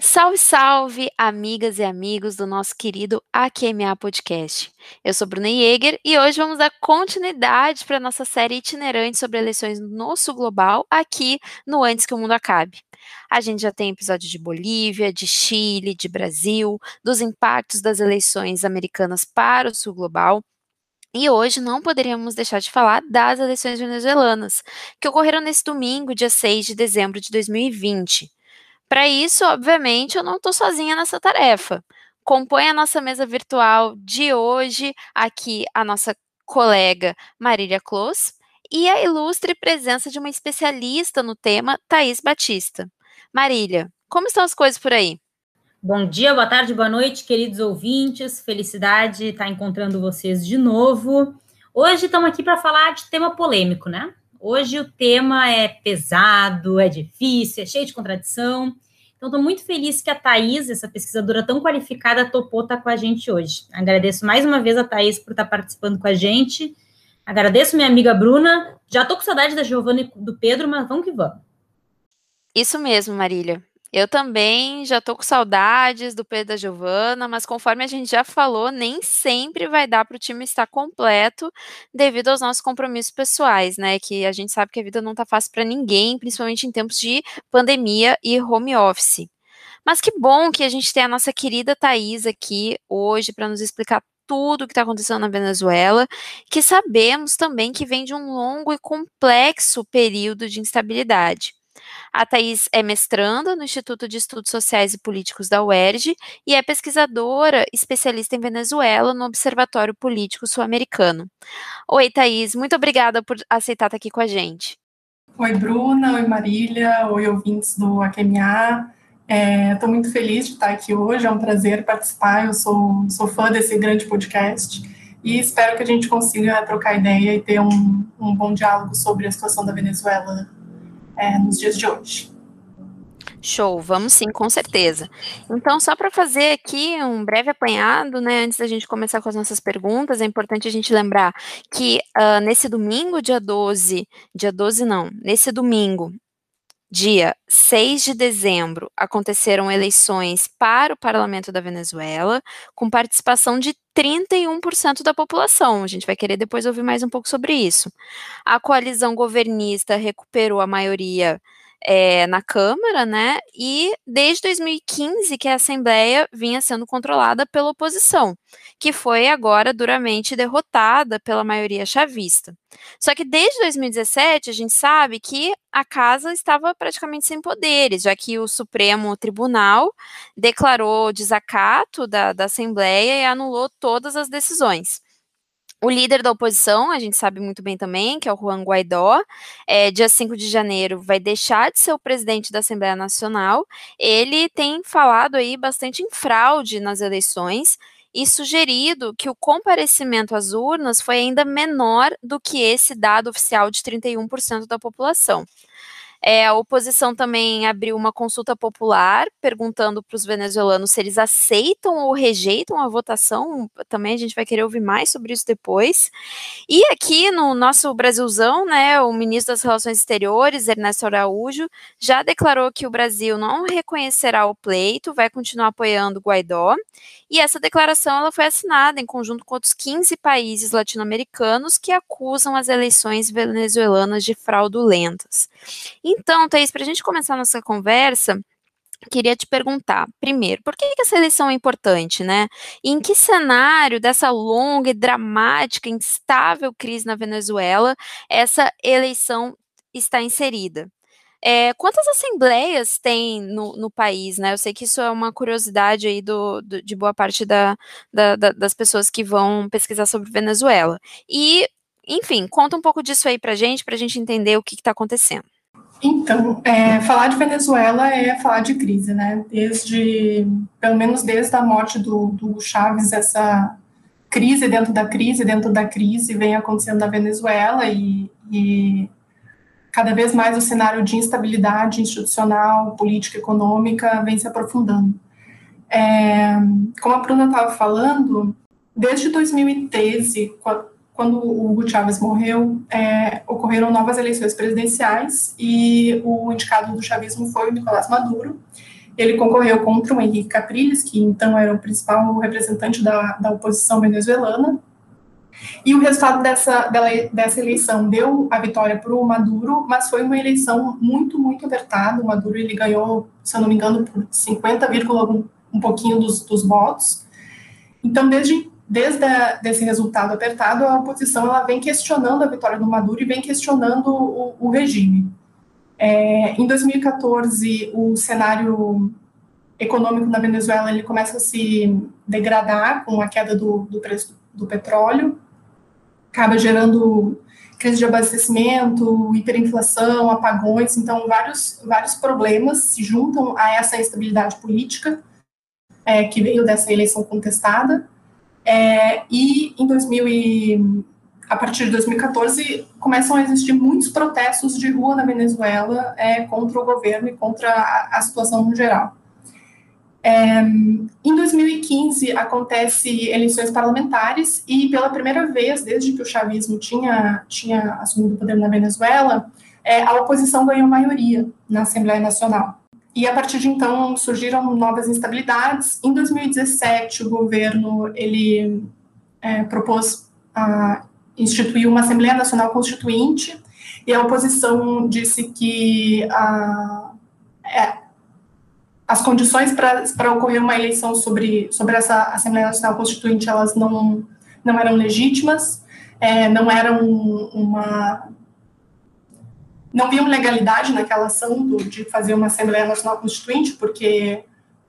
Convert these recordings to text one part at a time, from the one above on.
Salve, salve, amigas e amigos do nosso querido AQMA Podcast. Eu sou Bruna Jäger e hoje vamos dar continuidade para a nossa série itinerante sobre eleições no Sul Global, aqui no Antes que o Mundo Acabe. A gente já tem episódio de Bolívia, de Chile, de Brasil, dos impactos das eleições americanas para o Sul Global. E hoje não poderíamos deixar de falar das eleições venezuelanas, que ocorreram nesse domingo, dia 6 de dezembro de 2020. Para isso, obviamente, eu não estou sozinha nessa tarefa. Compõe a nossa mesa virtual de hoje aqui a nossa colega Marília Close e a ilustre presença de uma especialista no tema, Thaís Batista. Marília, como estão as coisas por aí? Bom dia, boa tarde, boa noite, queridos ouvintes. Felicidade estar encontrando vocês de novo. Hoje estamos aqui para falar de tema polêmico, né? Hoje o tema é pesado, é difícil, é cheio de contradição. Então, estou muito feliz que a Thais, essa pesquisadora tão qualificada, topou estar com a gente hoje. Agradeço mais uma vez a Thais por estar participando com a gente. Agradeço minha amiga Bruna. Já estou com saudade da Giovana e do Pedro, mas vamos que vamos. Isso mesmo, Marília. Eu também já tô com saudades do Pedro da Giovana, mas conforme a gente já falou, nem sempre vai dar para o time estar completo devido aos nossos compromissos pessoais, né? Que a gente sabe que a vida não tá fácil para ninguém, principalmente em tempos de pandemia e home office. Mas que bom que a gente tem a nossa querida Thaís aqui hoje para nos explicar tudo o que está acontecendo na Venezuela, que sabemos também que vem de um longo e complexo período de instabilidade. A Thais é mestranda no Instituto de Estudos Sociais e Políticos da UERJ e é pesquisadora especialista em Venezuela no Observatório Político Sul-Americano. Oi, Thais, muito obrigada por aceitar estar aqui com a gente. Oi, Bruna, oi, Marília, oi, ouvintes do AQMA. Estou é, muito feliz de estar aqui hoje, é um prazer participar. Eu sou, sou fã desse grande podcast e espero que a gente consiga trocar ideia e ter um, um bom diálogo sobre a situação da Venezuela é, nos dias de hoje. Show, vamos sim, com certeza. Então, só para fazer aqui um breve apanhado, né, antes da gente começar com as nossas perguntas, é importante a gente lembrar que uh, nesse domingo, dia 12, dia 12 não, nesse domingo, dia 6 de dezembro, aconteceram eleições para o parlamento da Venezuela, com participação de 31% da população. A gente vai querer depois ouvir mais um pouco sobre isso. A coalizão governista recuperou a maioria é, na Câmara, né? E desde 2015 que a Assembleia vinha sendo controlada pela oposição, que foi agora duramente derrotada pela maioria chavista. Só que desde 2017 a gente sabe que a casa estava praticamente sem poderes, já que o Supremo Tribunal declarou desacato da, da Assembleia e anulou todas as decisões. O líder da oposição, a gente sabe muito bem também, que é o Juan Guaidó, é, dia 5 de janeiro vai deixar de ser o presidente da Assembleia Nacional. Ele tem falado aí bastante em fraude nas eleições e sugerido que o comparecimento às urnas foi ainda menor do que esse dado oficial de 31% da população. É, a oposição também abriu uma consulta popular perguntando para os venezuelanos se eles aceitam ou rejeitam a votação. Também a gente vai querer ouvir mais sobre isso depois. E aqui no nosso Brasilzão, né, o ministro das Relações Exteriores, Ernesto Araújo, já declarou que o Brasil não reconhecerá o pleito, vai continuar apoiando Guaidó. E essa declaração ela foi assinada em conjunto com outros 15 países latino-americanos que acusam as eleições venezuelanas de fraudulentas. Então, Thaís, para a gente começar a nossa conversa, queria te perguntar, primeiro, por que, que essa eleição é importante, né? E em que cenário dessa longa e dramática, instável crise na Venezuela essa eleição está inserida? É, quantas assembleias tem no, no, país, né? Eu sei que isso é uma curiosidade aí do, do de boa parte da, da, da, das pessoas que vão pesquisar sobre Venezuela. E, enfim, conta um pouco disso aí pra gente, pra gente entender o que está acontecendo. Então, é, falar de Venezuela é falar de crise, né? Desde, pelo menos desde a morte do, do Chaves, essa crise dentro da crise, dentro da crise, vem acontecendo na Venezuela e, e cada vez mais o cenário de instabilidade institucional, política, econômica vem se aprofundando. É, como a Bruna estava falando, desde 2013, quando o Hugo Chávez morreu, é, ocorreram novas eleições presidenciais e o indicado do chavismo foi o Nicolás Maduro. Ele concorreu contra o Henrique Capriles, que então era o principal representante da, da oposição venezuelana. E o resultado dessa, dessa eleição deu a vitória para o Maduro, mas foi uma eleição muito, muito apertada. O Maduro ele ganhou, se eu não me engano, por 50, um, pouquinho dos, dos votos. Então, desde desde a, desse resultado apertado, a oposição ela vem questionando a vitória do Maduro e vem questionando o, o regime. É, em 2014, o cenário econômico na Venezuela ele começa a se degradar com a queda do, do preço do petróleo, acaba gerando crise de abastecimento, hiperinflação, apagões, então vários, vários problemas se juntam a essa instabilidade política é, que veio dessa eleição contestada. É, e em 2000 e, a partir de 2014 começam a existir muitos protestos de rua na Venezuela é, contra o governo e contra a, a situação no geral. É, em 2015 acontece eleições parlamentares e pela primeira vez desde que o chavismo tinha tinha assumido o poder na Venezuela, é, a oposição ganhou maioria na Assembleia Nacional. E a partir de então surgiram novas instabilidades. Em 2017, o governo ele é, propôs a instituir uma Assembleia Nacional Constituinte e a oposição disse que a, é, as condições para ocorrer uma eleição sobre, sobre essa Assembleia Nacional Constituinte elas não, não eram legítimas, é, não eram uma não viam legalidade naquela ação do, de fazer uma Assembleia Nacional Constituinte, porque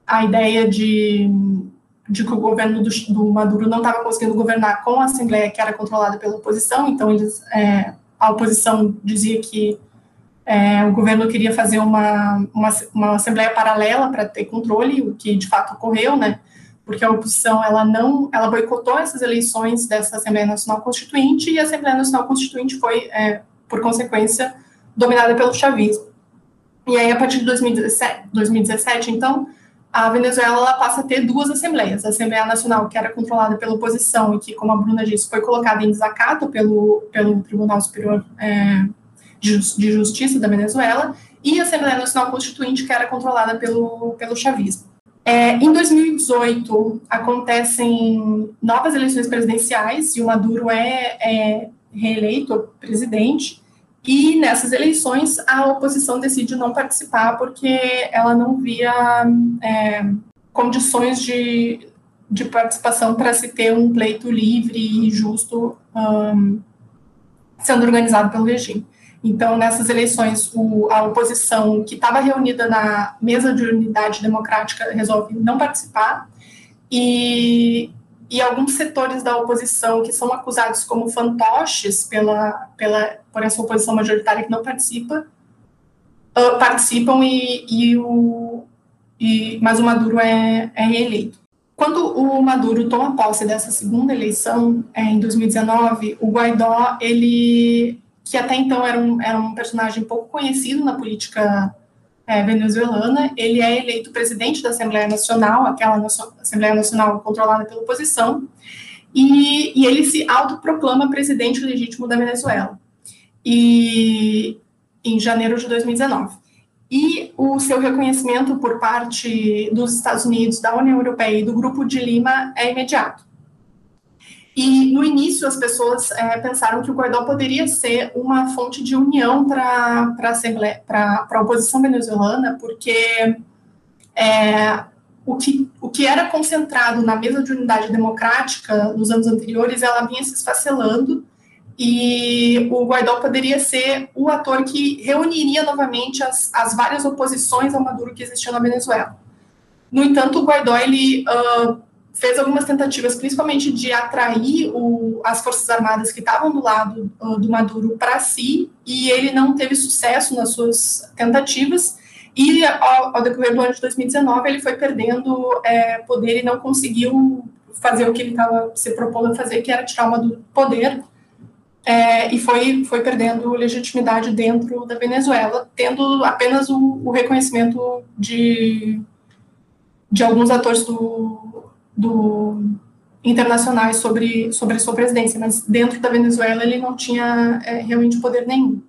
a ideia de, de que o governo do, do Maduro não estava conseguindo governar com a Assembleia que era controlada pela oposição, então eles, é, a oposição dizia que é, o governo queria fazer uma, uma, uma Assembleia paralela para ter controle, o que de fato ocorreu, né? porque a oposição ela não ela boicotou essas eleições dessa Assembleia Nacional Constituinte e a Assembleia Nacional Constituinte foi é, por consequência dominada pelo chavismo. E aí, a partir de 2017, 2017 então, a Venezuela ela passa a ter duas assembleias. A Assembleia Nacional, que era controlada pela oposição e que, como a Bruna disse, foi colocada em desacato pelo, pelo Tribunal Superior é, de, de Justiça da Venezuela, e a Assembleia Nacional Constituinte, que era controlada pelo, pelo chavismo. É, em 2018, acontecem novas eleições presidenciais e o Maduro é, é reeleito presidente. E nessas eleições, a oposição decide não participar porque ela não via é, condições de, de participação para se ter um pleito livre e justo um, sendo organizado pelo regime. Então, nessas eleições, o, a oposição que estava reunida na mesa de unidade democrática resolve não participar e e alguns setores da oposição que são acusados como fantoches pela, pela, por essa oposição majoritária que não participa, uh, participam e, e o, e, mas o Maduro é, é reeleito. Quando o Maduro toma posse dessa segunda eleição, é, em 2019, o Guaidó, ele, que até então era um, era um personagem pouco conhecido na política é, venezuelana, ele é eleito presidente da Assembleia Nacional, aquela Assembleia Nacional controlada pela oposição, e, e ele se autoproclama presidente legítimo da Venezuela, e em janeiro de 2019. E o seu reconhecimento por parte dos Estados Unidos, da União Europeia e do Grupo de Lima é imediato. E no início as pessoas é, pensaram que o Guaidó poderia ser uma fonte de união para a oposição venezuelana, porque é, o, que, o que era concentrado na mesa de unidade democrática nos anos anteriores, ela vinha se esfacelando, e o Guaidó poderia ser o ator que reuniria novamente as, as várias oposições ao Maduro que existiam na Venezuela. No entanto, o Guaidó ele uh, fez algumas tentativas, principalmente de atrair o, as Forças Armadas que estavam do lado uh, do Maduro para si, e ele não teve sucesso nas suas tentativas. E ao, ao decorrer do ano de 2019, ele foi perdendo é, poder e não conseguiu fazer o que ele estava se propondo a fazer, que era tirar uma do poder, é, e foi, foi perdendo legitimidade dentro da Venezuela, tendo apenas o, o reconhecimento de, de alguns atores do, do, internacionais sobre, sobre a sua presidência, mas dentro da Venezuela ele não tinha é, realmente poder nenhum,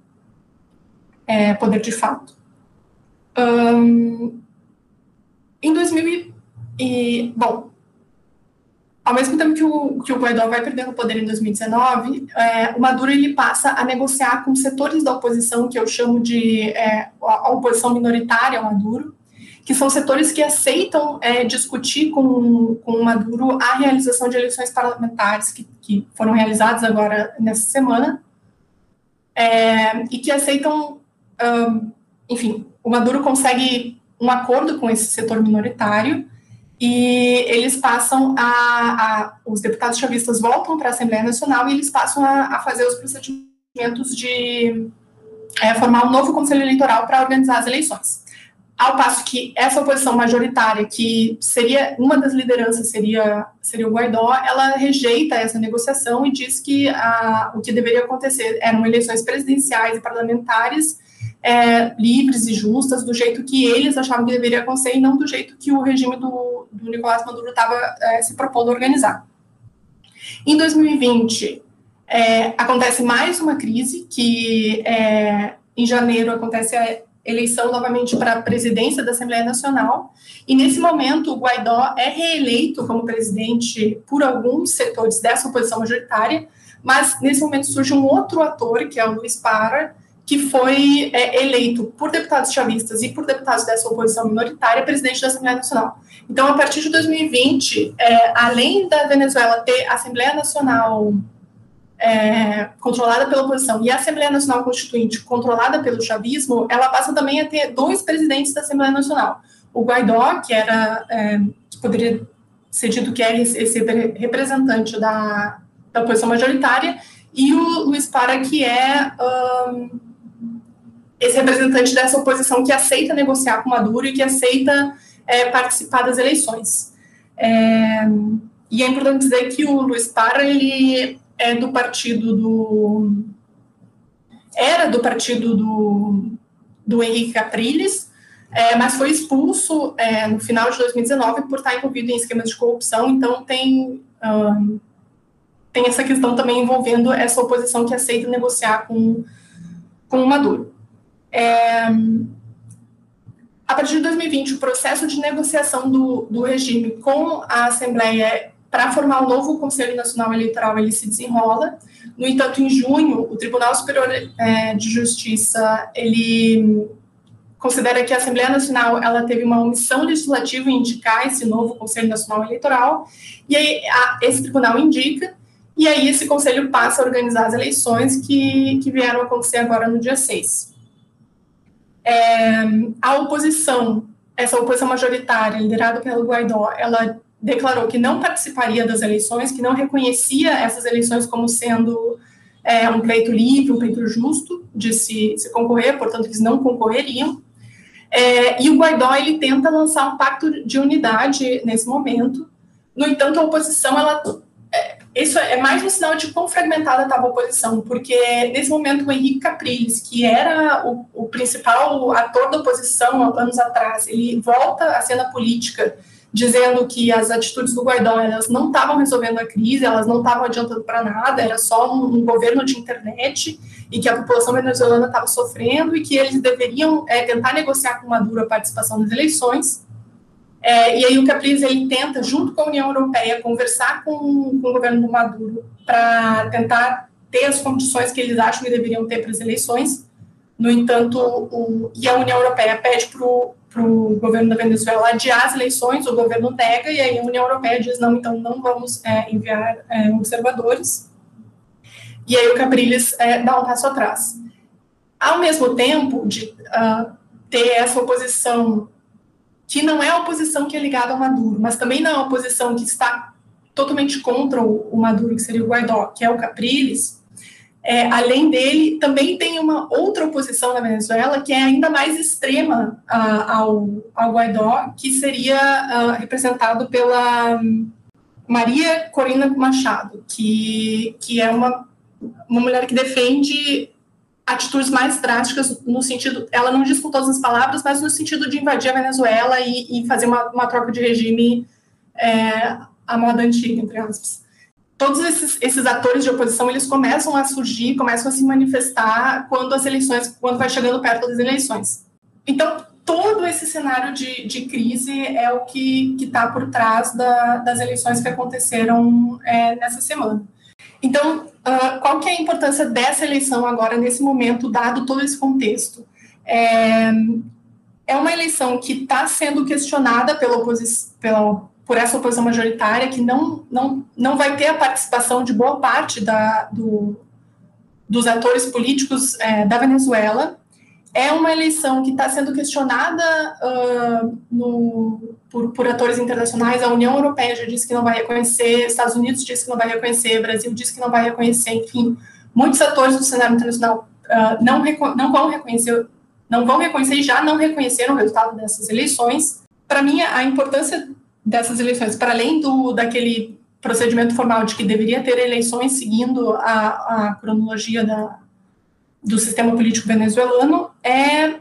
é, poder de fato. Um, em 2000 e, bom, ao mesmo tempo que o, que o Guaidó vai perdendo poder em 2019, é, o Maduro ele passa a negociar com setores da oposição, que eu chamo de é, a oposição minoritária ao Maduro, que são setores que aceitam é, discutir com, com o Maduro a realização de eleições parlamentares que, que foram realizadas agora nessa semana, é, e que aceitam, enfim, o Maduro consegue um acordo com esse setor minoritário e eles passam a, a os deputados chavistas voltam para a Assembleia Nacional e eles passam a, a fazer os procedimentos de é, formar um novo conselho eleitoral para organizar as eleições. Ao passo que essa oposição majoritária, que seria uma das lideranças seria, seria o Guaidó, ela rejeita essa negociação e diz que o que deveria acontecer eram eleições presidenciais e parlamentares é, livres e justas, do jeito que eles achavam que deveria acontecer e não do jeito que o regime do, do Nicolás Maduro estava é, se propondo organizar. Em 2020, é, acontece mais uma crise, que é, em janeiro acontece a eleição novamente para a presidência da Assembleia Nacional. E nesse momento, o Guaidó é reeleito como presidente por alguns setores dessa oposição majoritária, mas nesse momento surge um outro ator, que é o Luiz Para, que foi é, eleito por deputados chavistas e por deputados dessa oposição minoritária presidente da Assembleia Nacional. Então, a partir de 2020, é, além da Venezuela ter a Assembleia Nacional é, controlada pela oposição e a Assembleia Nacional Constituinte controlada pelo chavismo, ela passa também a ter dois presidentes da Assembleia Nacional. O Guaidó, que era, é, que poderia ser dito que é esse representante da, da oposição majoritária, e o Luiz Para, que é um, esse representante dessa oposição que aceita negociar com Maduro e que aceita é, participar das eleições. É, e é importante dizer que o Luiz Para, ele é do partido do. Era do partido do, do Henrique Capriles, é, mas foi expulso é, no final de 2019 por estar envolvido em esquemas de corrupção, então tem, um, tem essa questão também envolvendo essa oposição que aceita negociar com, com o Maduro. É, a partir de 2020, o processo de negociação do, do regime com a Assembleia para formar um novo Conselho Nacional Eleitoral, ele se desenrola. No entanto, em junho, o Tribunal Superior é, de Justiça, ele considera que a Assembleia Nacional ela teve uma omissão legislativa em indicar esse novo Conselho Nacional Eleitoral, e aí a, esse tribunal indica, e aí esse conselho passa a organizar as eleições que, que vieram acontecer agora no dia 6. É, a oposição, essa oposição majoritária, liderada pelo Guaidó, ela declarou que não participaria das eleições, que não reconhecia essas eleições como sendo é, um pleito livre, um pleito justo de se, se concorrer, portanto, eles não concorreriam. É, e o Guaidó ele tenta lançar um pacto de unidade nesse momento. No entanto, a oposição ela é, isso é mais um sinal de quão fragmentada estava a oposição, porque nesse momento o Henrique Capriles, que era o, o principal ator da oposição anos atrás, ele volta à cena política dizendo que as atitudes do Guaidó elas não estavam resolvendo a crise, elas não estavam adiantando para nada, era só um, um, governo de internet e que a população venezuelana estava sofrendo e que eles deveriam é, tentar negociar com Maduro a participação nas eleições. É, e aí o Capriles ele tenta, junto com a União Europeia, conversar com, com o governo do Maduro para tentar ter as condições que eles acham que deveriam ter para as eleições. No entanto, o, e a União Europeia pede para o para o governo da Venezuela adiar as eleições, o governo nega, e aí a União Europeia diz, não, então não vamos é, enviar é, observadores. E aí o Capriles é, dá um passo atrás. Ao mesmo tempo de uh, ter essa oposição, que não é a oposição que é ligada ao Maduro, mas também não é a oposição que está totalmente contra o, o Maduro, que seria o Guaidó, que é o Capriles, é, além dele, também tem uma outra oposição na Venezuela que é ainda mais extrema uh, ao, ao Guaidó, que seria uh, representado pela Maria Corina Machado, que, que é uma, uma mulher que defende atitudes mais drásticas no sentido, ela não diz com todas as palavras, mas no sentido de invadir a Venezuela e, e fazer uma, uma troca de regime é, a moda antiga, entre aspas. Todos esses, esses atores de oposição, eles começam a surgir, começam a se manifestar quando as eleições, quando vai chegando perto das eleições. Então, todo esse cenário de, de crise é o que está por trás da, das eleições que aconteceram é, nessa semana. Então, uh, qual que é a importância dessa eleição agora, nesse momento, dado todo esse contexto? É, é uma eleição que está sendo questionada pela pela, por essa oposição majoritária, que não, não, não vai ter a participação de boa parte da, do, dos atores políticos é, da Venezuela. É uma eleição que está sendo questionada uh, no, por, por, atores internacionais. A União Europeia já disse que não vai reconhecer, Estados Unidos disse que não vai reconhecer, Brasil disse que não vai reconhecer, enfim, muitos atores do cenário internacional uh, não, não vão reconhecer não vão reconhecer e já não reconheceram o resultado dessas eleições. Para mim, a importância dessas eleições, para além do daquele procedimento formal de que deveria ter eleições seguindo a, a cronologia da, do sistema político venezuelano, é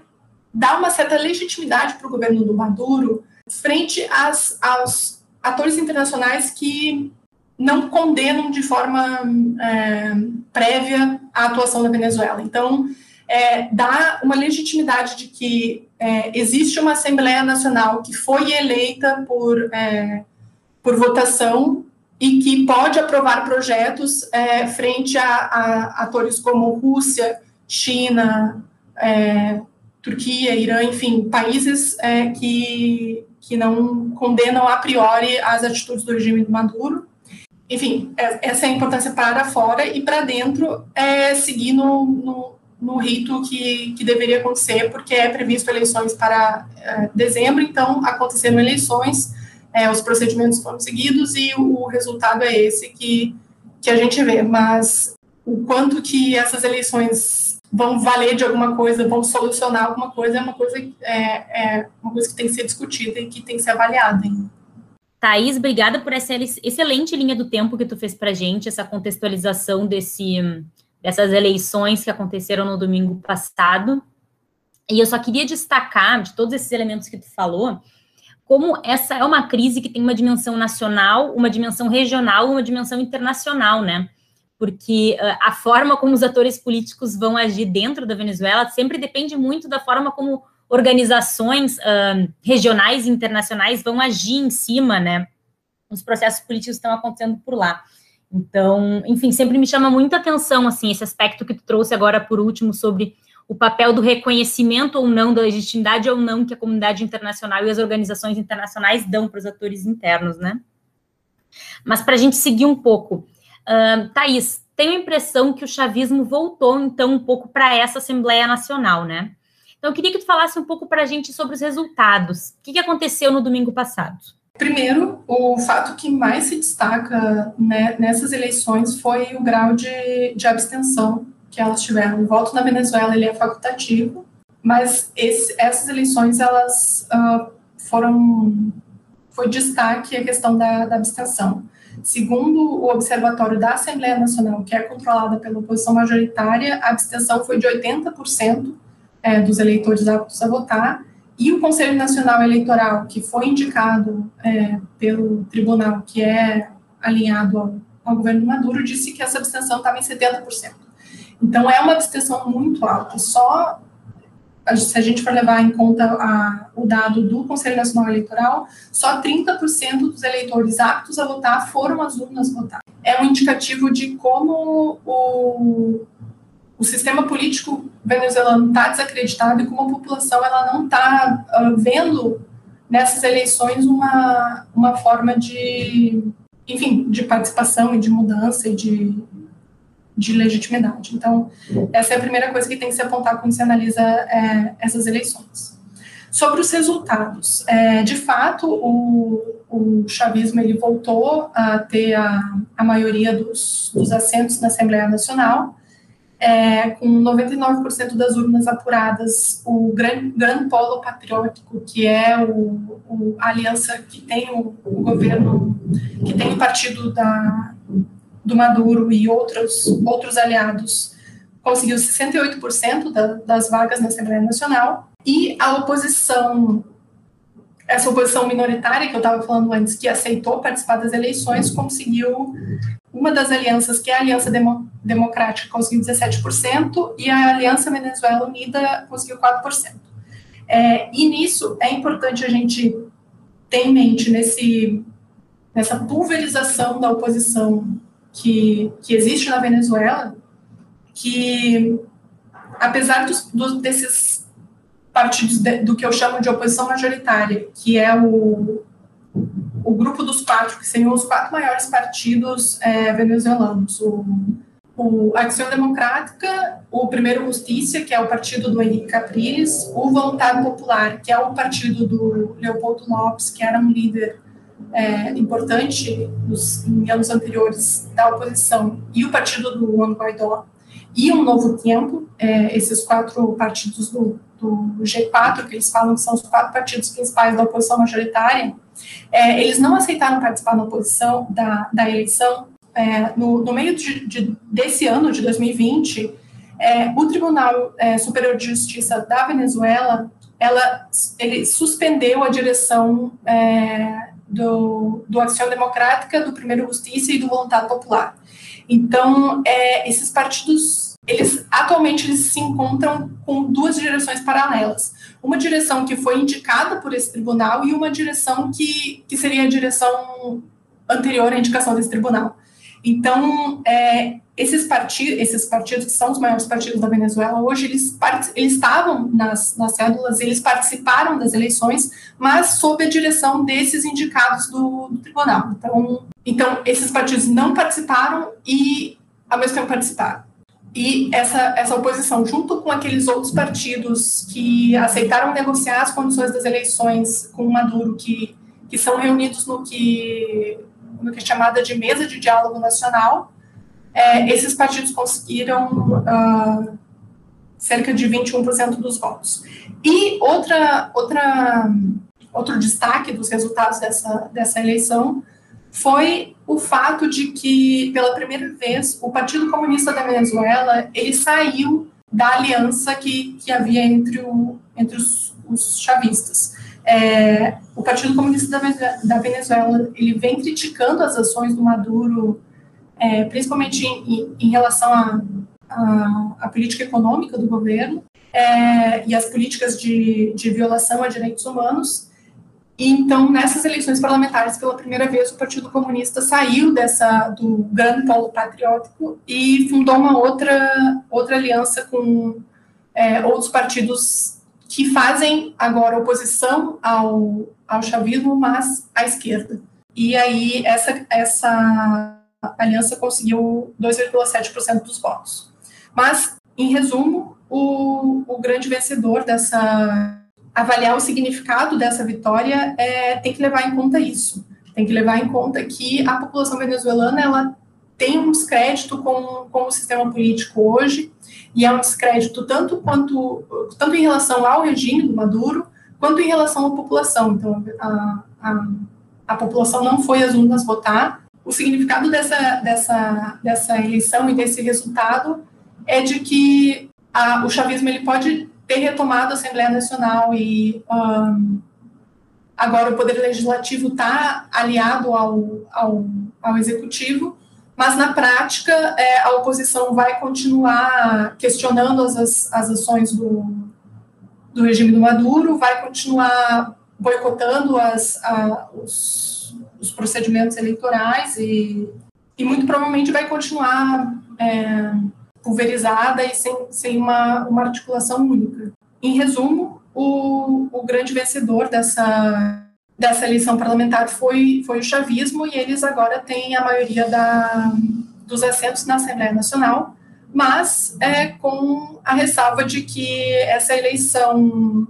dar uma certa legitimidade para o governo do Maduro frente às, aos atores internacionais que não condenam de forma é, prévia a atuação da Venezuela. Então, é, dá uma legitimidade de que é, existe uma Assembleia Nacional que foi eleita por, é, por votação e que pode aprovar projetos é, frente a, a, atores como Rússia, China, é, Turquia, Irã, enfim, países é, que, que não condenam a priori as atitudes do regime do Maduro. Enfim, essa é a importância para fora e para dentro é seguir no, no no rito que, que deveria acontecer, porque é previsto eleições para é, dezembro, então aconteceram eleições, é, os procedimentos foram seguidos e o, resultado é esse que, que a gente vê. Mas o quanto que essas eleições vão valer de alguma coisa, vão solucionar alguma coisa, é uma coisa, é, é uma coisa que tem que ser discutida e que tem que ser avaliada ainda. Thaís, obrigada por essa excelente linha do tempo que tu fez para gente, essa contextualização desse, dessas eleições que aconteceram no domingo passado. E eu só queria destacar, de todos esses elementos que tu falou, como essa é uma crise que tem uma dimensão nacional, uma dimensão regional, uma dimensão internacional, né? Porque a forma como os atores políticos vão agir dentro da Venezuela sempre depende muito da forma como organizações uh, regionais e internacionais vão agir em cima, né? Os processos políticos estão acontecendo por lá. Então, enfim, sempre me chama muita atenção, assim, esse aspecto que tu trouxe agora por último sobre o papel do reconhecimento ou não, da legitimidade ou não que a comunidade internacional e as organizações internacionais dão para os atores internos, né? Mas para a gente seguir um pouco, uh, Thaís, tenho a impressão que o chavismo voltou, então, um pouco para essa Assembleia Nacional, né? Então, eu queria que tu falasse um pouco para a gente sobre os resultados. O que, que aconteceu no domingo passado? Primeiro, o fato que mais se destaca né, nessas eleições foi o grau de, de abstenção que elas tiveram. O voto na Venezuela ele é facultativo, mas esse, essas eleições elas uh, foram foi destaque a questão da, da abstenção. Segundo o Observatório da Assembleia Nacional, que é controlada pela oposição majoritária, a abstenção foi de 80% é, dos eleitores aptos a votar e o Conselho Nacional Eleitoral, que foi indicado é, pelo tribunal, que é alinhado ao, ao, governo Maduro, disse que essa abstenção estava em 70%. Então, é uma abstenção muito alta. Só se a gente for levar em conta a, o dado do Conselho Nacional Eleitoral, só 30% dos eleitores aptos a votar foram às urnas votar. É um indicativo de como o, o sistema político venezuelano está desacreditado e como a população ela não está uh, vendo nessas eleições uma, uma forma de, enfim, de participação e de mudança e de, de legitimidade. Então, essa é a primeira coisa que tem que se apontar quando se analisa é, essas eleições. Sobre os resultados, é, de fato, o, o chavismo ele voltou a ter a, a maioria dos, dos assentos na Assembleia Nacional, é, com 99% das urnas apuradas, o grande, grande polo patriótico, que é o, o a aliança que tem o, o, governo, que tem o partido da, do Maduro e outros, outros aliados, conseguiu 68% da, das vagas na Assembleia Nacional, e a oposição essa oposição minoritária que eu estava falando antes, que aceitou participar das eleições, conseguiu uma das alianças, que é a Aliança Demo, Democrática, conseguiu 17%, e a Aliança Venezuela Unida conseguiu 4%. É, e nisso é importante a gente ter em mente nesse, nessa pulverização da oposição que, que existe na Venezuela, que apesar dos, dos desses partidos de, do que eu chamo de oposição majoritária, que é o, o grupo dos quatro, que seriam os quatro maiores partidos é, venezuelanos, o, o Acção Democrática, o Primeiro Justiça, que é o partido do Henrique Capriles, o Vontade Popular, que é o partido do Leopoldo Lopes, que era um líder é, importante nos, em anos anteriores da oposição, e o partido do Juan Guaidó, e um novo tempo, é, esses quatro partidos do, do, G4, que eles falam que são os quatro partidos principais da oposição majoritária, é, eles não aceitaram participar da oposição da, da eleição. É, no, no, meio de, de, desse ano, de 2020, é, o Tribunal é, Superior de Justiça da Venezuela, ela, ele suspendeu a direção é, do, do Ação Democrática, do Primeiro Justiça e do Vontade Popular. Então, é, esses partidos, eles atualmente eles se encontram com duas direções paralelas. Uma direção que foi indicada por esse tribunal e uma direção que, que seria a direção anterior à indicação desse tribunal. Então, é, esses, partidos, esses partidos, que são os maiores partidos da Venezuela, hoje eles, eles estavam nas, nas cédulas, eles participaram das eleições, mas sob a direção desses indicados do, do tribunal. Então, então, esses partidos não participaram e, ao mesmo tempo, participaram. E essa, essa oposição, junto com aqueles outros partidos que aceitaram negociar as condições das eleições com Maduro, que, que são reunidos no que, no que é chamada de mesa de diálogo nacional, é, esses partidos conseguiram uh, cerca de 21% dos votos. E outra, outra, outro destaque dos resultados dessa, dessa eleição foi o fato de que, pela primeira vez, o Partido Comunista da Venezuela ele saiu da aliança que, que havia entre, o, entre os, os chavistas. É, o Partido Comunista da, Venezuela ele vem criticando as ações do Maduro, é, principalmente em, em relação à política econômica do governo é, e as políticas de, de violação a direitos humanos, então, nessas eleições parlamentares, pela primeira vez, o Partido Comunista saiu dessa do grande polo patriótico e fundou uma outra, outra aliança com é, outros partidos que fazem agora oposição ao, ao chavismo, mas à esquerda. E aí, essa, essa aliança conseguiu 2,7% dos votos. Mas, em resumo, o, o grande vencedor dessa avaliar o significado dessa vitória, é, tem que levar em conta isso. Tem que levar em conta que a população venezuelana ela tem um descrédito com, com o sistema político hoje, e é um descrédito tanto, quanto, tanto em relação ao regime do Maduro, quanto em relação à população. Então, a, a, a população não foi às urnas votar. O significado dessa, dessa, dessa eleição e desse resultado é de que a, o chavismo ele pode ter retomado a Assembleia Nacional e um, agora o Poder Legislativo está aliado ao, ao, ao, Executivo, mas na prática é, a oposição vai continuar questionando as, as ações do, do regime do Maduro, vai continuar boicotando as, a, os, os procedimentos eleitorais e, e muito provavelmente vai continuar é, pulverizada e sem, sem uma, uma articulação única. Em resumo, o, o grande vencedor dessa, dessa eleição parlamentar foi, foi o chavismo e eles agora têm a maioria da, dos assentos na Assembleia Nacional, mas é com a ressalva de que essa eleição,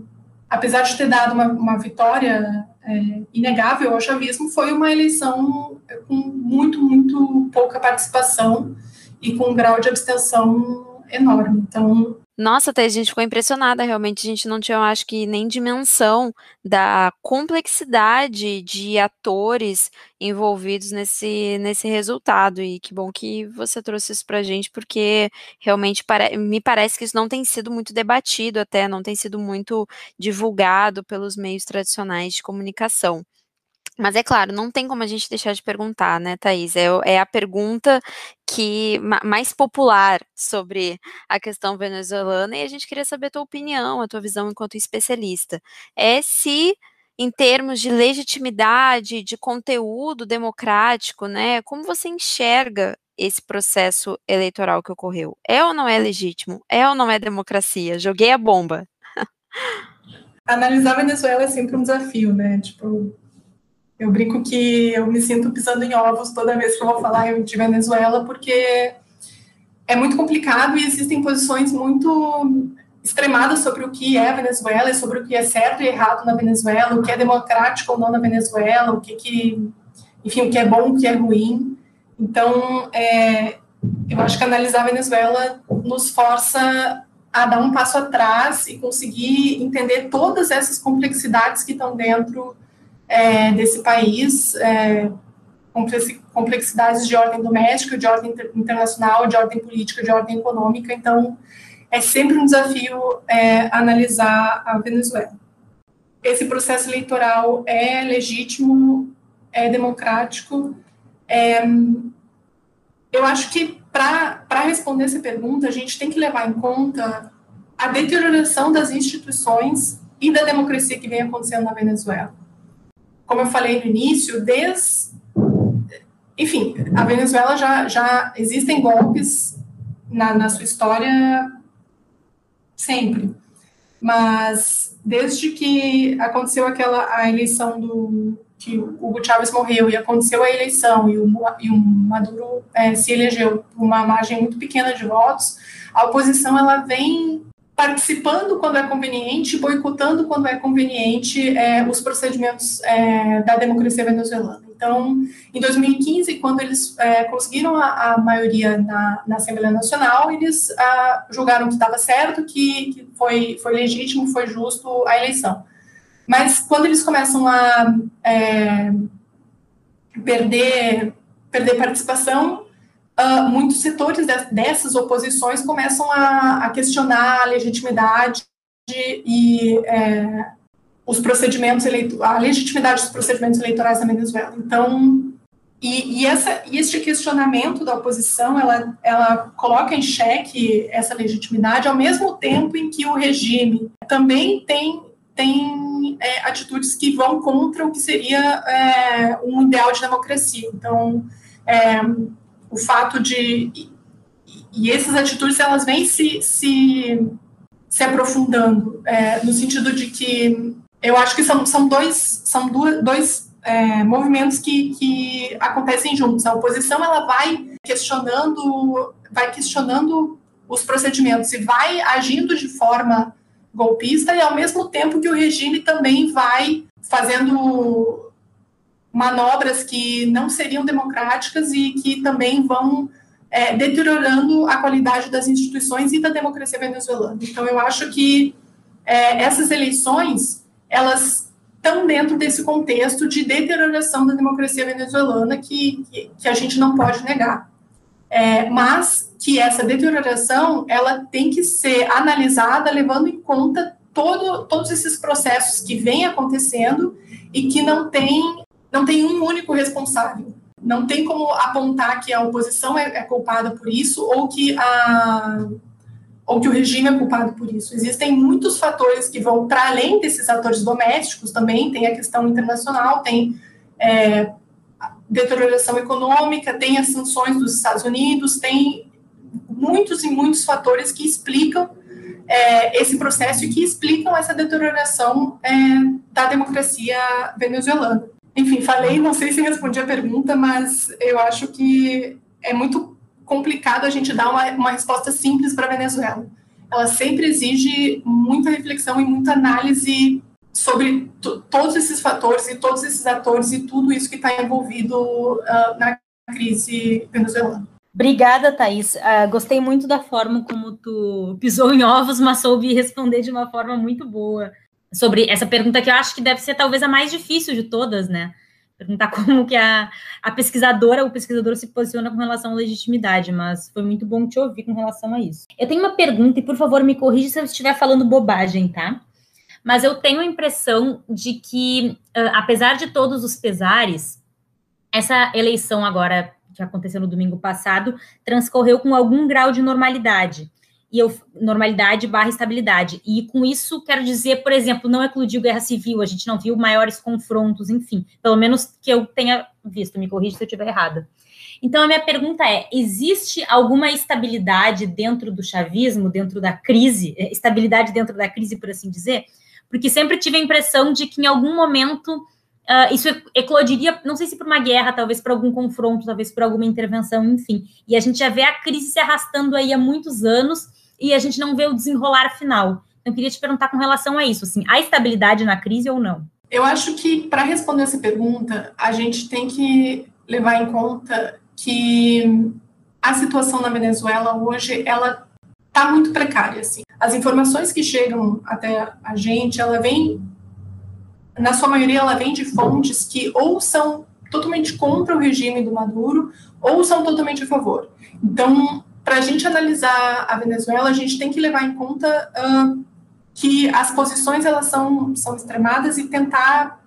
apesar de ter dado uma, uma vitória é, inegável ao chavismo, foi uma eleição com muito, muito pouca participação e com um grau de abstenção enorme. Então, nossa, até a gente ficou impressionada, realmente a gente não tinha, eu acho que nem dimensão da complexidade de atores envolvidos nesse, nesse resultado, e que bom que você trouxe isso pra gente, porque realmente pare me parece que isso não tem sido muito debatido até, não tem sido muito divulgado pelos meios tradicionais de comunicação. Mas é claro, não tem como a gente deixar de perguntar, né, Thaís? É, é a pergunta que mais popular sobre a questão venezuelana e a gente queria saber a tua opinião, a tua visão enquanto especialista. É se em termos de legitimidade, de conteúdo democrático, né? Como você enxerga esse processo eleitoral que ocorreu? É ou não é legítimo? É ou não é democracia? Joguei a bomba. Analisar a Venezuela é sempre um desafio, né? Tipo, eu brinco que eu me sinto pisando em ovos toda vez que eu vou falar de Venezuela, porque é muito complicado e existem posições muito extremadas sobre o que é a Venezuela e sobre o que é certo e errado na Venezuela, o que é democrático ou não na Venezuela, o que, que enfim, o que é bom, o que é ruim. Então, é, eu acho que analisar a Venezuela nos força a dar um passo atrás e conseguir entender todas essas complexidades que estão dentro é, desse país, é, complexidades de ordem doméstica, de ordem internacional, de ordem política, de ordem econômica. Então, é sempre um desafio é, analisar a Venezuela. Esse processo eleitoral é legítimo, é democrático. É, eu acho que para responder essa pergunta, a gente tem que levar em conta a deterioração das instituições e da democracia que vem acontecendo na Venezuela como eu falei no início, desde. Enfim, a Venezuela já, já existem golpes na, na sua história sempre. Mas desde que aconteceu aquela a eleição do que o Hugo Chávez morreu e aconteceu a eleição e o, e o Maduro é, se elegeu por uma margem muito pequena de votos, a oposição ela vem participando quando é conveniente, boicotando quando é conveniente é, os procedimentos é, da democracia venezuelana. Então, em 2015, quando eles é, conseguiram a, a maioria na, na, Assembleia Nacional, eles a, ah, julgaram que estava certo, que, que, foi, foi legítimo, foi justo a eleição. Mas quando eles começam a é, perder, perder participação, uh, muitos setores de, dessas oposições começam a, a, questionar a legitimidade e é, os procedimentos a legitimidade dos procedimentos eleitorais na Venezuela. Então, e, e, essa, e este questionamento da oposição, ela, ela coloca em xeque essa legitimidade ao mesmo tempo em que o regime também tem, tem é, atitudes que vão contra o que seria é, um ideal de democracia. Então, é, o fato de e, essas atitudes elas vêm se, se, se aprofundando é, no sentido de que eu acho que são, são dois são duas, dois é, movimentos que, que acontecem juntos. A oposição ela vai questionando vai questionando os procedimentos e vai agindo de forma golpista e ao mesmo tempo que o regime também vai fazendo manobras que não seriam democráticas e que também vão é, deteriorando a qualidade das instituições e da democracia venezuelana. Então, eu acho que é, essas eleições, elas estão dentro desse contexto de deterioração da democracia venezuelana que, que, que a gente não pode negar. É, mas que essa deterioração, ela tem que ser analisada levando em conta todo, todos esses processos que vêm acontecendo e que não tem não tem um único responsável. Não tem como apontar que a oposição é, é culpada por isso ou que a ou que o regime é culpado por isso. Existem muitos fatores que vão para além desses atores domésticos também, tem a questão internacional, tem é, deterioração econômica, tem as sanções dos Estados Unidos, tem muitos e muitos fatores que explicam é, esse processo e que explicam essa deterioração é, da democracia venezuelana. Enfim, falei, não sei se respondi a pergunta, mas eu acho que é muito complicado a gente dar uma, uma resposta simples para a Venezuela. Ela sempre exige muita reflexão e muita análise sobre todos esses fatores e todos esses atores e tudo isso que está envolvido uh, na crise venezuelana. Obrigada, Thaís. Uh, gostei muito da forma como tu pisou em ovos, mas soube responder de uma forma muito boa sobre essa pergunta que eu acho que deve ser talvez a mais difícil de todas, né? Perguntar como que a, a pesquisadora, o pesquisador se posiciona com relação à legitimidade, mas foi muito bom te ouvir com relação a isso. Eu tenho uma pergunta, e por favor me corrija se eu estiver falando bobagem, tá? Mas eu tenho a impressão de que, uh, apesar de todos os pesares, essa eleição agora que aconteceu no domingo passado transcorreu com algum grau de normalidade e eu, normalidade barra estabilidade. E com isso, quero dizer, por exemplo, não eclodiu guerra civil, a gente não viu maiores confrontos, enfim, pelo menos que eu tenha visto, me corrija se eu estiver errada. Então, a minha pergunta é: existe alguma estabilidade dentro do chavismo, dentro da crise, eh, estabilidade dentro da crise, por assim dizer? Porque sempre tive a impressão de que em algum momento uh, isso eclodiria, não sei se por uma guerra, talvez por algum confronto, talvez por alguma intervenção, enfim. E a gente já vê a crise se arrastando aí há muitos anos e a gente não vê o desenrolar final. Então, eu queria te perguntar com relação a isso, assim, há estabilidade na crise ou não? Eu acho que para responder essa pergunta, a gente tem que levar em conta que a situação na Venezuela hoje ela está muito precária. Assim. As informações que chegam até a gente, ela vem, na sua maioria, ela vem de fontes que ou são totalmente contra o regime do Maduro ou são totalmente a favor. Então, para a gente analisar a Venezuela, a gente tem que levar em conta uh, que as posições elas são, são extremadas e tentar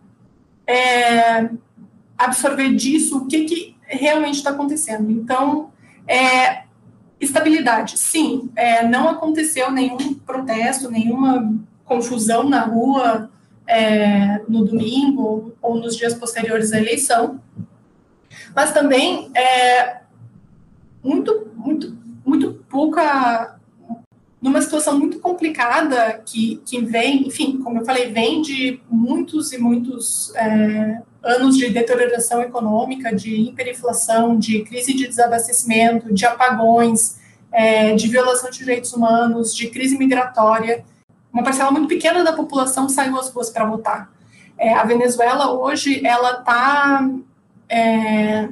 é, absorver disso o que, que realmente está acontecendo. Então, é, estabilidade, sim, é, não aconteceu nenhum protesto, nenhuma confusão na rua é, no domingo ou nos dias posteriores à eleição, mas também é, muito, muito pouca numa situação muito complicada que, que vem, enfim, como eu falei, vem de muitos e muitos é, anos de deterioração econômica, de hiperinflação, de crise de desabastecimento, de apagões, é, de violação de direitos humanos, de crise migratória. Uma parcela muito pequena da população saiu às ruas para votar. É, a Venezuela hoje ela está é,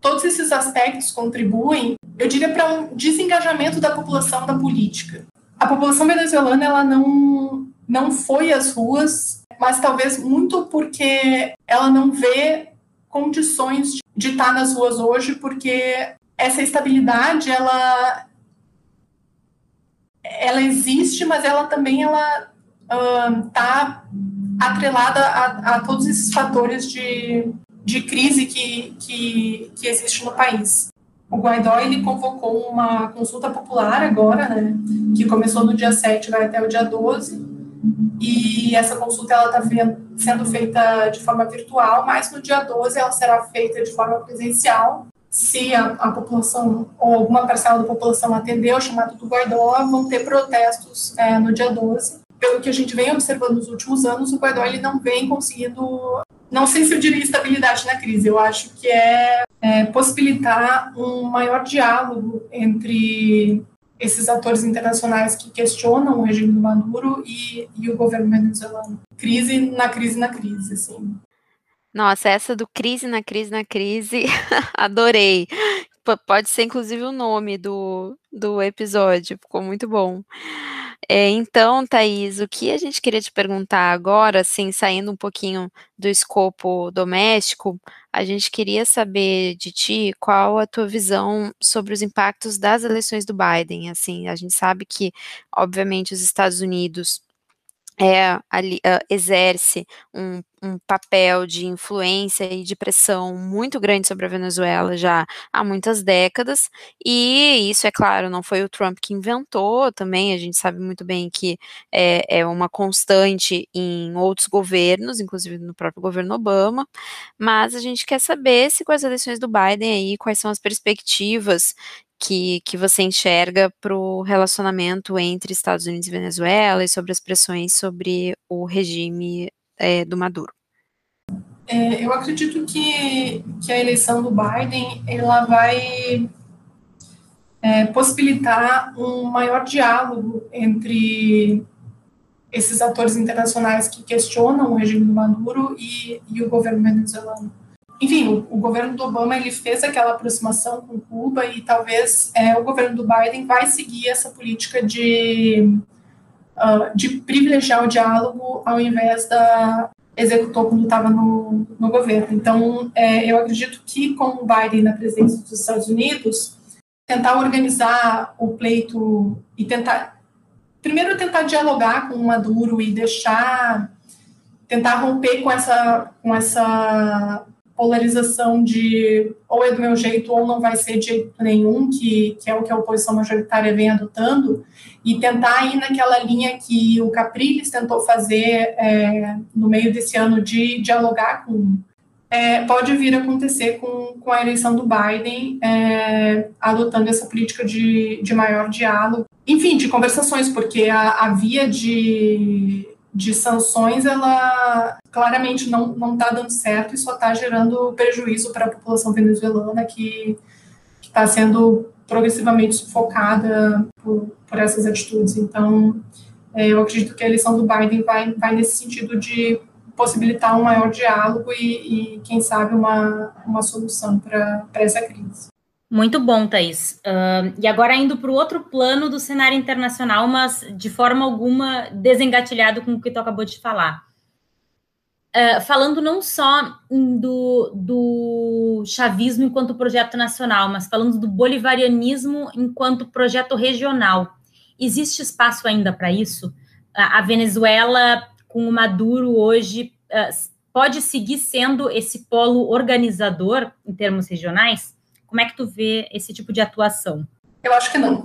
todos esses aspectos contribuem, eu diria, para um desengajamento da população da política. A população venezuelana ela não, não foi às ruas, mas talvez muito porque ela não vê condições de estar nas ruas hoje, porque essa estabilidade ela ela existe, mas ela também ela está uh, atrelada a, a todos esses fatores de de crise que, que, que existe no país. O Guaidó ele convocou uma consulta popular agora, né, que começou no dia 7 vai até o dia 12, e essa consulta ela está sendo feita de forma virtual, mas no dia 12 ela será feita de forma presencial. Se a, a população ou alguma parcela da população atender ao chamado do Guaidó, vão ter protestos é, no dia 12. Pelo que a gente vem observando nos últimos anos, o Guaidó ele não vem conseguindo não sei se eu diria estabilidade na crise, eu acho que é, é possibilitar um maior diálogo entre esses atores internacionais que questionam o regime do Maduro e, e o governo venezuelano. Crise na crise na crise, assim. Nossa, essa do crise na crise na crise, adorei. P pode ser inclusive o nome do, do episódio, ficou muito bom. É, então, Thaís, o que a gente queria te perguntar agora, assim, saindo um pouquinho do escopo doméstico, a gente queria saber de ti qual a tua visão sobre os impactos das eleições do Biden. Assim, a gente sabe que, obviamente, os Estados Unidos é, ali, uh, exerce um, um, papel de influência e de pressão muito grande sobre a Venezuela já há muitas décadas, e isso, é claro, não foi o Trump que inventou também, a gente sabe muito bem que é, é uma constante em outros governos, inclusive no próprio governo Obama, mas a gente quer saber se com as eleições do Biden aí, quais são as perspectivas que, que você enxerga para o relacionamento entre Estados Unidos e Venezuela e sobre as pressões sobre o regime é, do Maduro? É, eu acredito que, que a eleição do Biden ela vai é, possibilitar um maior diálogo entre esses atores internacionais que questionam o regime do Maduro e, e o governo venezuelano. Enfim, o, o, governo do Obama ele fez aquela aproximação com Cuba e talvez é, o governo do Biden vai seguir essa política de, uh, de privilegiar o diálogo ao invés da executou quando estava no, no governo. Então, é, eu acredito que com o Biden na presidência dos Estados Unidos, tentar organizar o pleito e tentar, primeiro tentar dialogar com o Maduro e deixar, tentar romper com essa, com essa polarização de ou é do meu jeito ou não vai ser de jeito nenhum, que, que é o que a oposição majoritária vem adotando, e tentar ir naquela linha que o Capriles tentou fazer é, no meio desse ano de dialogar com. É, pode vir a acontecer com, com a eleição do Biden, é, adotando essa política de, de maior diálogo, enfim, de conversações, porque a, a via de de sanções, ela claramente não está dando certo e só está gerando prejuízo para a população venezuelana que está sendo progressivamente sufocada por, por essas atitudes. Então, é, eu acredito que a eleição do Biden vai, vai nesse sentido de possibilitar um maior diálogo e, e quem sabe, uma, uma solução para essa crise. Muito bom, Thaís. Uh, e agora indo para o outro plano do cenário internacional, mas de forma alguma desengatilhado com o que tu acabou de falar. Uh, falando não só do, do chavismo enquanto projeto nacional, mas falando do bolivarianismo enquanto projeto regional. Existe espaço ainda para isso? Uh, a Venezuela, com o Maduro hoje, pode seguir sendo esse polo organizador em termos regionais? Como é que tu vê esse tipo de atuação? Eu acho que não.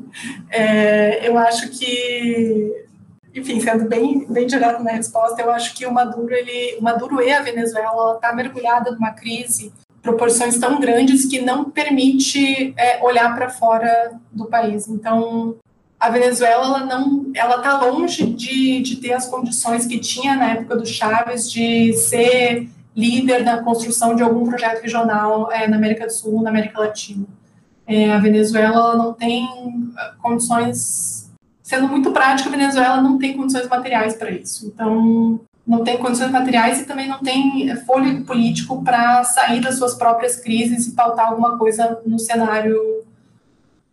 é, eu acho que, enfim, sendo bem, bem direto na resposta, eu acho que o Maduro, ele, o Maduro e a Venezuela está mergulhada numa crise proporções tão grandes que não permite é, olhar para fora do país. Então, a Venezuela ela não, ela está longe de, de ter as condições que tinha na época do Chávez de ser líder na construção de algum projeto regional é, na América do Sul, na América Latina. É, a Venezuela não tem ah, condições, sendo muito prática, a Venezuela não tem condições materiais para isso. Então, não tem condições materiais e também não tem fôlego político para sair das suas próprias crises e pautar alguma coisa no cenário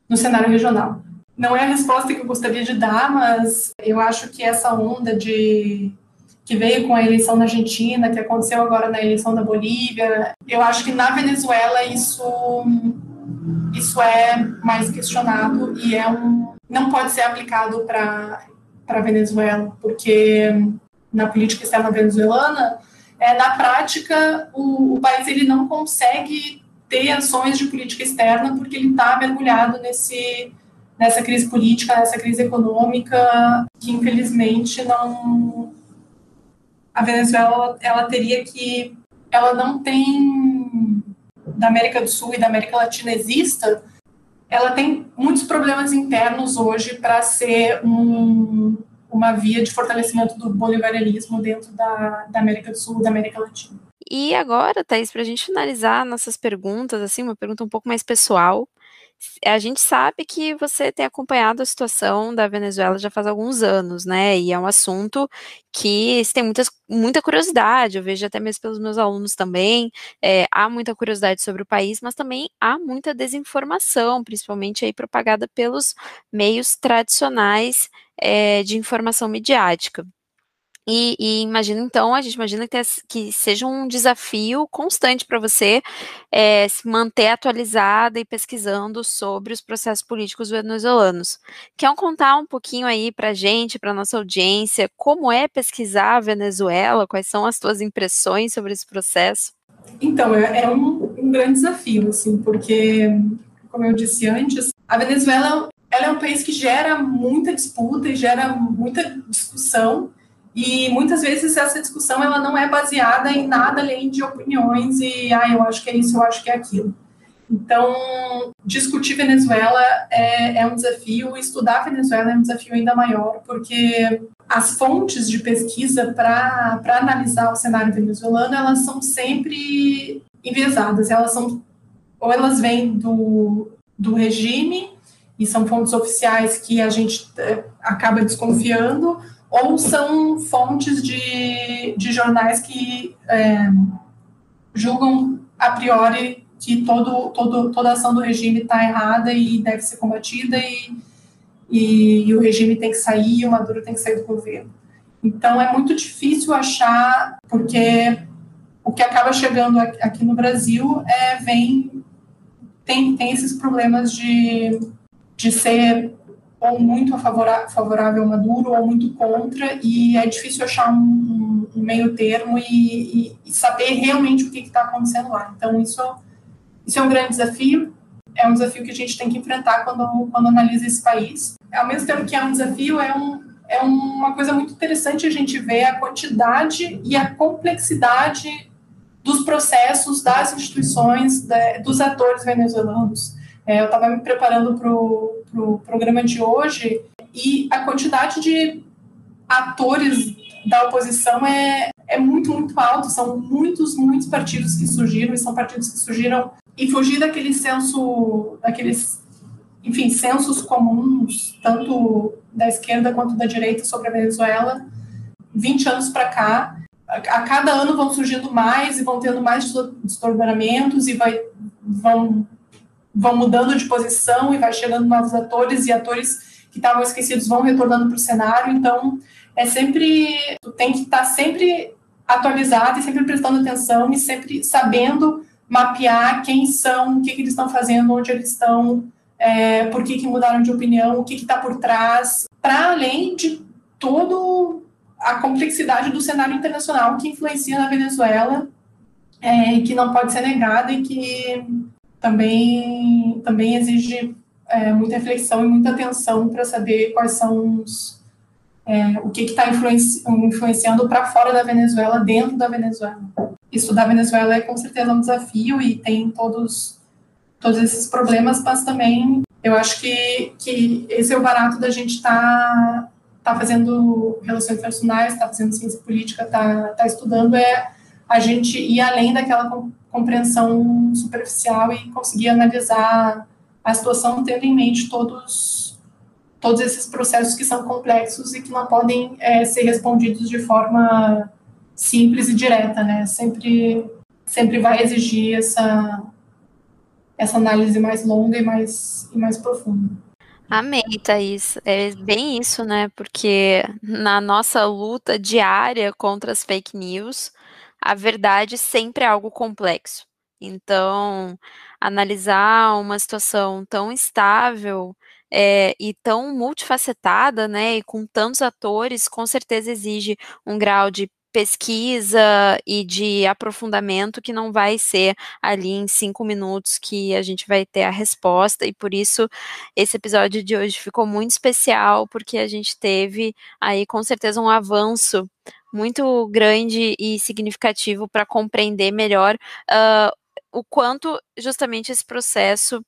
no cenário regional. Não é a resposta que eu gostaria de dar, mas eu acho que essa onda de que veio com a eleição na Argentina, que aconteceu agora na eleição da Bolívia. Eu acho que na Venezuela isso isso é mais questionado e é um não pode ser aplicado para para Venezuela, porque na política externa venezuelana, é, na prática, o, o país ele não consegue ter ações de política externa porque ele está mergulhado nesse nessa crise política, nessa crise econômica que infelizmente não a Venezuela ela teria que ela não tem da América do Sul e da América Latina exista, ela tem muitos problemas internos hoje para ser um, uma via de fortalecimento do bolivarianismo dentro da, da América do Sul e da América Latina. E agora, Thaís, para a gente finalizar nossas perguntas, assim, uma pergunta um pouco mais pessoal, a gente sabe que você tem acompanhado a situação da Venezuela já faz alguns anos, né? E é um assunto que tem muitas, muita curiosidade, eu vejo até mesmo pelos meus alunos também, é, há muita curiosidade sobre o país, mas também há muita desinformação, principalmente aí propagada pelos meios tradicionais é, de informação midiática. E, e imagino, então, a gente imagina que, que seja um desafio constante para você é, se manter atualizada e pesquisando sobre os processos políticos venezuelanos. Quer contar um pouquinho aí para a gente, para nossa audiência, como é pesquisar a Venezuela? Quais são as tuas impressões sobre esse processo? Então, é, é um, um grande desafio, assim, porque, como eu disse antes, a Venezuela ela é um país que gera muita disputa e gera muita discussão, e muitas vezes essa discussão ela não é baseada em nada além de opiniões e, ah, eu acho que é isso, eu acho que é aquilo. Então, discutir Venezuela é, é um desafio, estudar Venezuela é um desafio ainda maior, porque as fontes de pesquisa para analisar o cenário venezuelano, elas são sempre enviesadas, elas são, ou elas vêm do, do regime, e são fontes oficiais que a gente é, acaba desconfiando, ou são fontes de, de jornais que, é, julgam a priori que todo, todo, toda ação do regime está errada e deve ser combatida e, e, e, o regime tem que sair, o Maduro tem que sair do governo. Então é muito difícil achar, porque o que acaba chegando aqui no Brasil é vem tem, tem esses problemas de, de ser ou muito favorável ao Maduro ou muito contra, e é difícil achar um, um meio termo e, e, e, saber realmente o que está acontecendo lá. Então, isso, isso é um grande desafio, é um desafio que a gente tem que enfrentar quando, quando analisa esse país. Ao mesmo tempo que é um desafio, é, um, é uma coisa muito interessante a gente ver a quantidade e a complexidade dos processos, das instituições, dos atores venezuelanos. É, eu estava me preparando para o pro programa de hoje e a quantidade de atores da oposição é, é muito, muito alto. São muitos, muitos partidos que surgiram e são partidos que surgiram e fugir daquele senso, daqueles, enfim, sensos comuns, tanto da esquerda quanto da direita sobre a Venezuela, 20 anos para cá, a cada ano vão surgindo mais e vão tendo mais desdobramentos e vai, vão, vão mudando de posição e vai chegando novos atores e atores que estavam esquecidos vão retornando para o cenário. Então, é sempre, tem que estar tá sempre atualizado e sempre prestando atenção e sempre sabendo mapear quem são, o que, que eles estão fazendo, onde eles estão, é, por que, que mudaram de opinião, o que está por trás, para além de todo a complexidade do cenário internacional que influencia na Venezuela é, que não pode ser negada e que também, também exige é, muita reflexão e muita atenção para saber quais são os, é, o que está influenci influenciando para fora da Venezuela, dentro da Venezuela. Estudar a Venezuela é com certeza um desafio e tem todos, todos esses problemas, mas também eu acho que, que esse é o barato da gente estar tá está fazendo relações internacionais, está fazendo ciência política, está tá estudando, é a gente ir além daquela compreensão superficial e conseguir analisar a situação tendo em mente todos, todos esses processos que são complexos e que não podem é, ser respondidos de forma simples e direta, né? Sempre, sempre vai exigir essa, essa análise mais longa e mais, e mais profunda. Amei, Thaís. É bem isso, né? Porque na nossa luta diária contra as fake news, a verdade sempre é algo complexo. Então, analisar uma situação tão estável é, e tão multifacetada, né, e com tantos atores, com certeza exige um grau de pesquisa e de aprofundamento que não vai ser ali em cinco minutos que a gente vai ter a resposta, e por isso esse episódio de hoje ficou muito especial, porque a gente teve aí com certeza um avanço muito grande e significativo para compreender melhor uh, o quanto justamente esse processo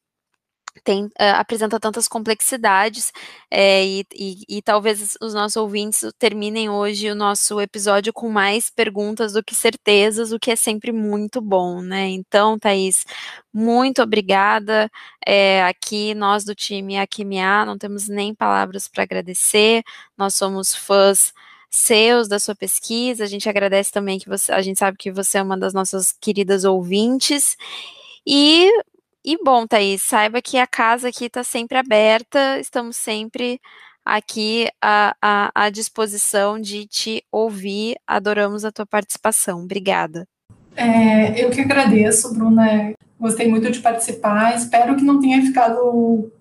tem, uh, apresenta tantas complexidades é, e, e, e, talvez os nossos ouvintes terminem hoje o nosso episódio com mais perguntas do que certezas, o que é sempre muito bom, né? Então, Thaís, muito obrigada. É, aqui, nós do time Aquimiá, não temos nem palavras para agradecer, nós somos fãs seus, da sua pesquisa, a gente agradece também que você, a gente sabe que você é uma das nossas queridas ouvintes, e e bom, Thaís, saiba que a casa aqui está sempre aberta, estamos sempre aqui à, à, à, disposição de te ouvir. Adoramos a tua participação. Obrigada. É, eu que agradeço, Bruna. Gostei muito de participar. Espero que não tenha ficado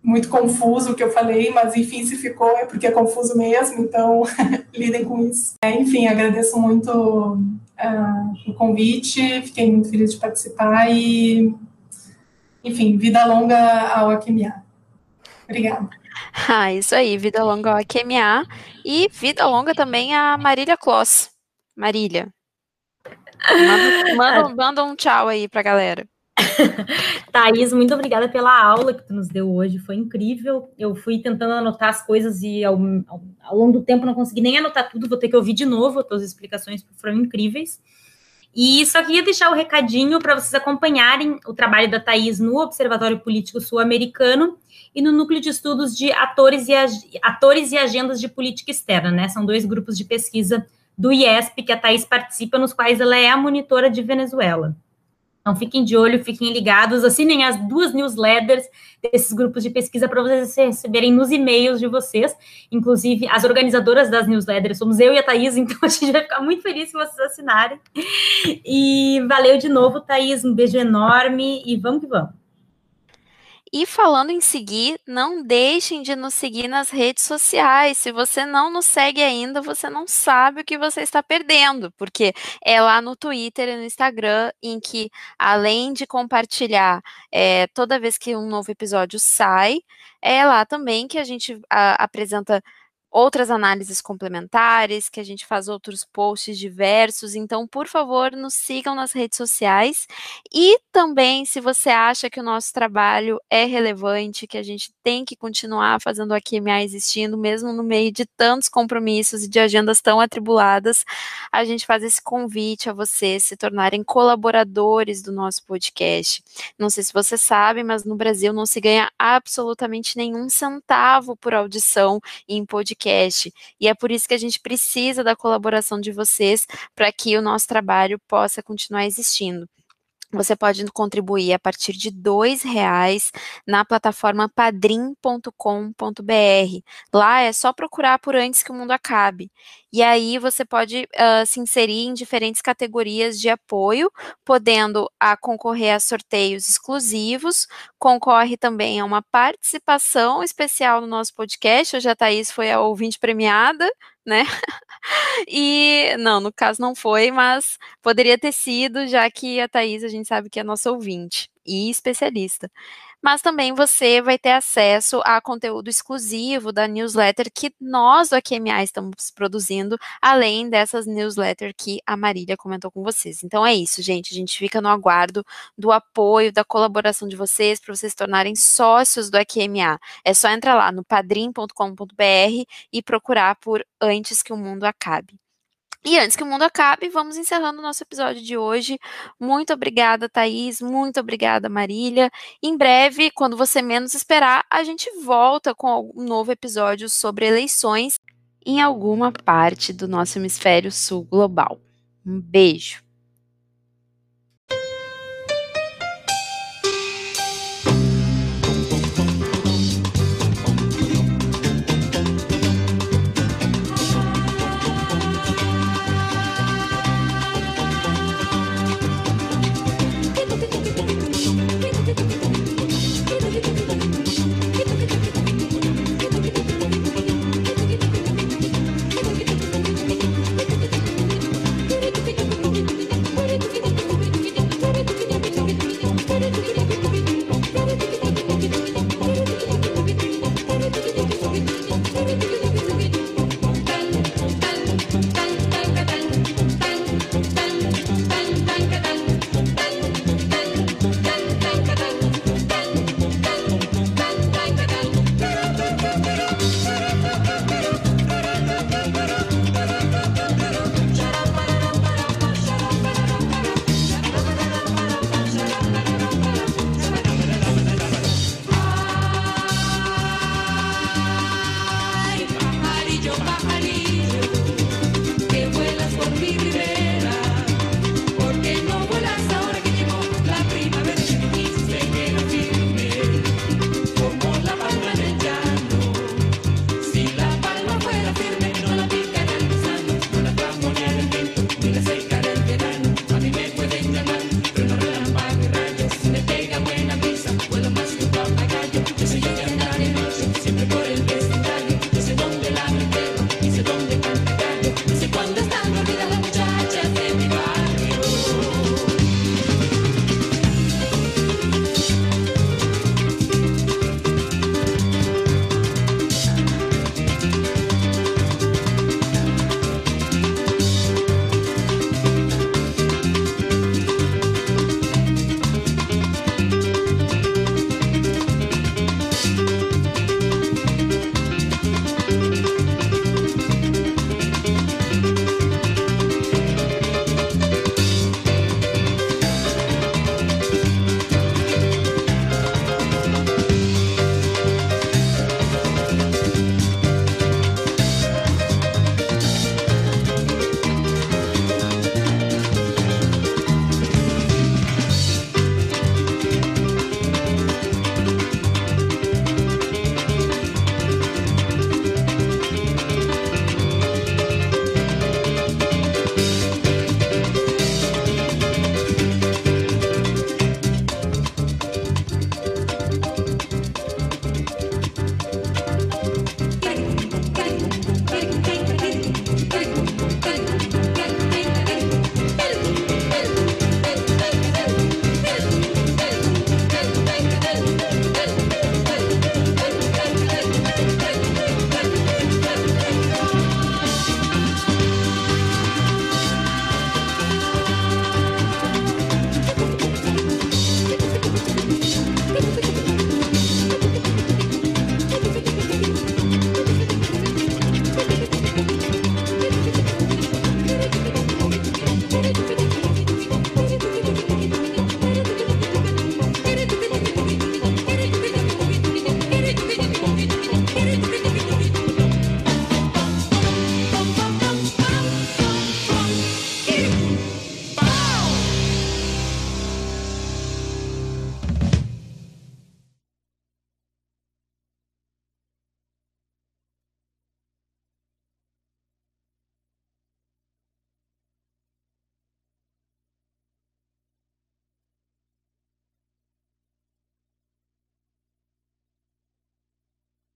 muito confuso o que eu falei, mas enfim, se ficou é porque é confuso mesmo, então lidem com isso. É, enfim, agradeço muito uh, o convite, fiquei muito feliz de participar e enfim, vida longa ao AQMA. Obrigada. Ah, isso aí, vida longa ao AQMA e vida longa também a Marília Kloss. Marília. Manda, manda, manda um tchau aí pra galera. Thaís, muito obrigada pela aula que tu nos deu hoje, foi incrível. Eu fui tentando anotar as coisas e ao, ao, ao longo do tempo não consegui nem anotar tudo, vou ter que ouvir de novo, as tuas explicações foram incríveis. E só queria deixar o recadinho para vocês acompanharem o trabalho da Thais no Observatório Político Sul-Americano e no Núcleo de Estudos de Atores e, Atores e Agendas de Política Externa, né? São dois grupos de pesquisa do IESP, que a Thaís participa, nos quais ela é a monitora de Venezuela. Então fiquem de olho, fiquem ligados, assinem as duas newsletters desses grupos de pesquisa para vocês receberem nos e-mails de vocês. Inclusive, as organizadoras das newsletters somos eu e a Thaís, então a gente vai ficar muito feliz se vocês assinarem. E valeu de novo, Thaís, um beijo enorme e vamos que vamos. E falando em seguir, não deixem de nos seguir nas redes sociais. Se você não nos segue ainda, você não sabe o que você está perdendo, porque é lá no Twitter e no Instagram em que, além de compartilhar é, toda vez que um novo episódio sai, é lá também que a gente a, apresenta outras análises complementares, que a gente faz outros posts diversos. Então, por favor, nos sigam nas redes sociais. E também, se você acha que o nosso trabalho é relevante, que a gente tem que continuar fazendo a QMA existindo, mesmo no meio de tantos compromissos e de agendas tão atribuladas, a gente faz esse convite a vocês se tornarem colaboradores do nosso podcast. Não sei se você sabe, mas no Brasil não se ganha absolutamente nenhum centavo por audição em podcast podcast. E é por isso que a gente precisa da colaboração de vocês para que o nosso trabalho possa continuar existindo. Você pode contribuir a partir de R$ reais na plataforma padrim.com.br. Lá é só procurar por antes que o mundo acabe. E aí você pode uh, se inserir em diferentes categorias de apoio, podendo a concorrer a sorteios exclusivos, concorre também a uma participação especial no nosso podcast. Hoje a Thaís foi a ouvinte premiada, né? E não, no caso não foi, mas poderia ter sido, já que a Thaís a gente sabe que é nossa ouvinte e especialista mas também você vai ter acesso a conteúdo exclusivo da newsletter que nós do AQMA estamos produzindo, além dessas newsletters que a Marília comentou com vocês. Então é isso, gente. A gente fica no aguardo do apoio, da colaboração de vocês para vocês se tornarem sócios do AQMA. É só entrar lá no padrim.com.br e procurar por Antes que o Mundo Acabe. E antes que o mundo acabe, vamos encerrando o nosso episódio de hoje. Muito obrigada, Thaís. Muito obrigada, Marília. Em breve, quando você menos esperar, a gente volta com um novo episódio sobre eleições em alguma parte do nosso hemisfério sul global. Um beijo.